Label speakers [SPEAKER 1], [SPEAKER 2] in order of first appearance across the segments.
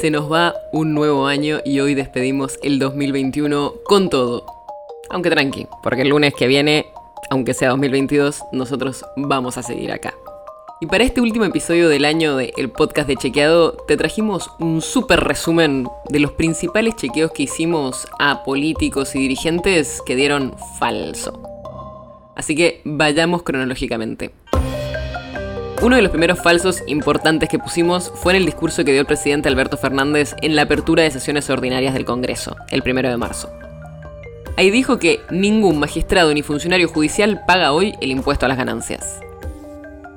[SPEAKER 1] Se nos va un nuevo año y hoy despedimos el 2021 con todo. Aunque tranqui, porque el lunes que viene, aunque sea 2022, nosotros vamos a seguir acá. Y para este último episodio del año del podcast de Chequeado, te trajimos un súper resumen de los principales chequeos que hicimos a políticos y dirigentes que dieron falso. Así que vayamos cronológicamente. Uno de los primeros falsos importantes que pusimos fue en el discurso que dio el presidente Alberto Fernández en la apertura de sesiones ordinarias del Congreso, el primero de marzo. Ahí dijo que ningún magistrado ni funcionario judicial paga hoy el impuesto a las ganancias.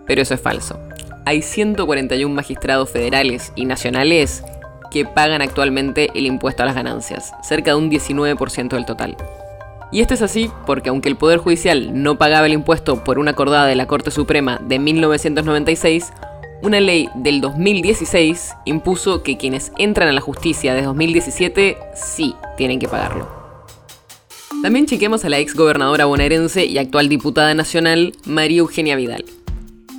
[SPEAKER 1] Pero eso es falso. Hay 141 magistrados federales y nacionales que pagan actualmente el impuesto a las ganancias, cerca de un 19% del total. Y esto es así porque aunque el Poder Judicial no pagaba el impuesto por una acordada de la Corte Suprema de 1996, una ley del 2016 impuso que quienes entran a la justicia de 2017 sí tienen que pagarlo. También chequeamos a la ex gobernadora bonaerense y actual diputada nacional, María Eugenia Vidal.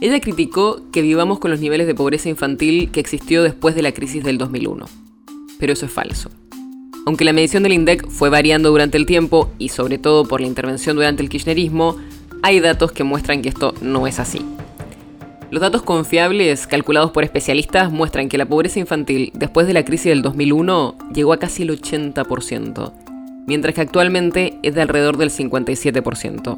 [SPEAKER 1] Ella criticó que vivamos con los niveles de pobreza infantil que existió después de la crisis del 2001. Pero eso es falso. Aunque la medición del INDEC fue variando durante el tiempo y sobre todo por la intervención durante el kirchnerismo, hay datos que muestran que esto no es así. Los datos confiables calculados por especialistas muestran que la pobreza infantil después de la crisis del 2001 llegó a casi el 80%, mientras que actualmente es de alrededor del 57%.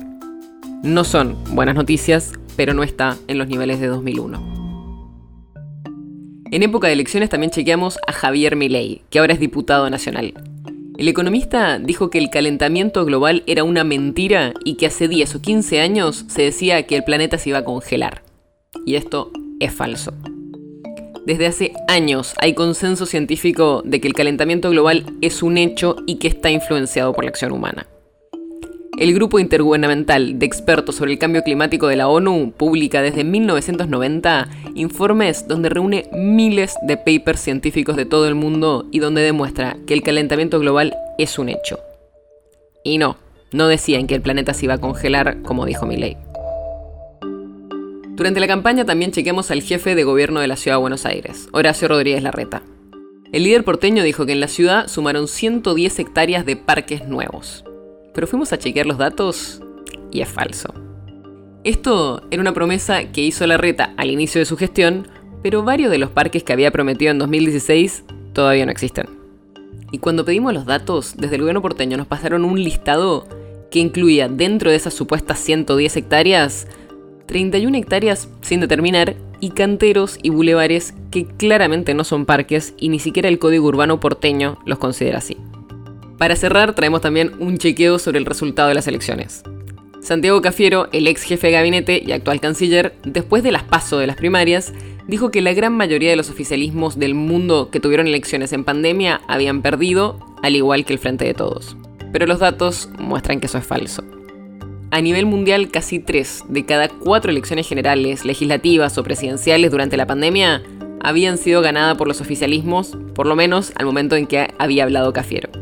[SPEAKER 1] No son buenas noticias, pero no está en los niveles de 2001. En época de elecciones también chequeamos a Javier Milei, que ahora es diputado nacional. El economista dijo que el calentamiento global era una mentira y que hace 10 o 15 años se decía que el planeta se iba a congelar. Y esto es falso. Desde hace años hay consenso científico de que el calentamiento global es un hecho y que está influenciado por la acción humana. El Grupo Intergubernamental de Expertos sobre el Cambio Climático de la ONU publica desde 1990 informes donde reúne miles de papers científicos de todo el mundo y donde demuestra que el calentamiento global es un hecho. Y no, no decían que el planeta se iba a congelar como dijo Milley. Durante la campaña también chequeamos al jefe de gobierno de la ciudad de Buenos Aires, Horacio Rodríguez Larreta. El líder porteño dijo que en la ciudad sumaron 110 hectáreas de parques nuevos pero fuimos a chequear los datos y es falso. Esto era una promesa que hizo la reta al inicio de su gestión, pero varios de los parques que había prometido en 2016 todavía no existen. Y cuando pedimos los datos, desde el gobierno porteño nos pasaron un listado que incluía dentro de esas supuestas 110 hectáreas, 31 hectáreas sin determinar y canteros y bulevares que claramente no son parques y ni siquiera el código urbano porteño los considera así. Para cerrar, traemos también un chequeo sobre el resultado de las elecciones. Santiago Cafiero, el ex jefe de gabinete y actual canciller, después de las pasos de las primarias, dijo que la gran mayoría de los oficialismos del mundo que tuvieron elecciones en pandemia habían perdido, al igual que el Frente de Todos. Pero los datos muestran que eso es falso. A nivel mundial, casi 3 de cada 4 elecciones generales, legislativas o presidenciales durante la pandemia habían sido ganadas por los oficialismos, por lo menos al momento en que había hablado Cafiero.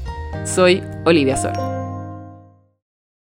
[SPEAKER 1] Soy Olivia Sor.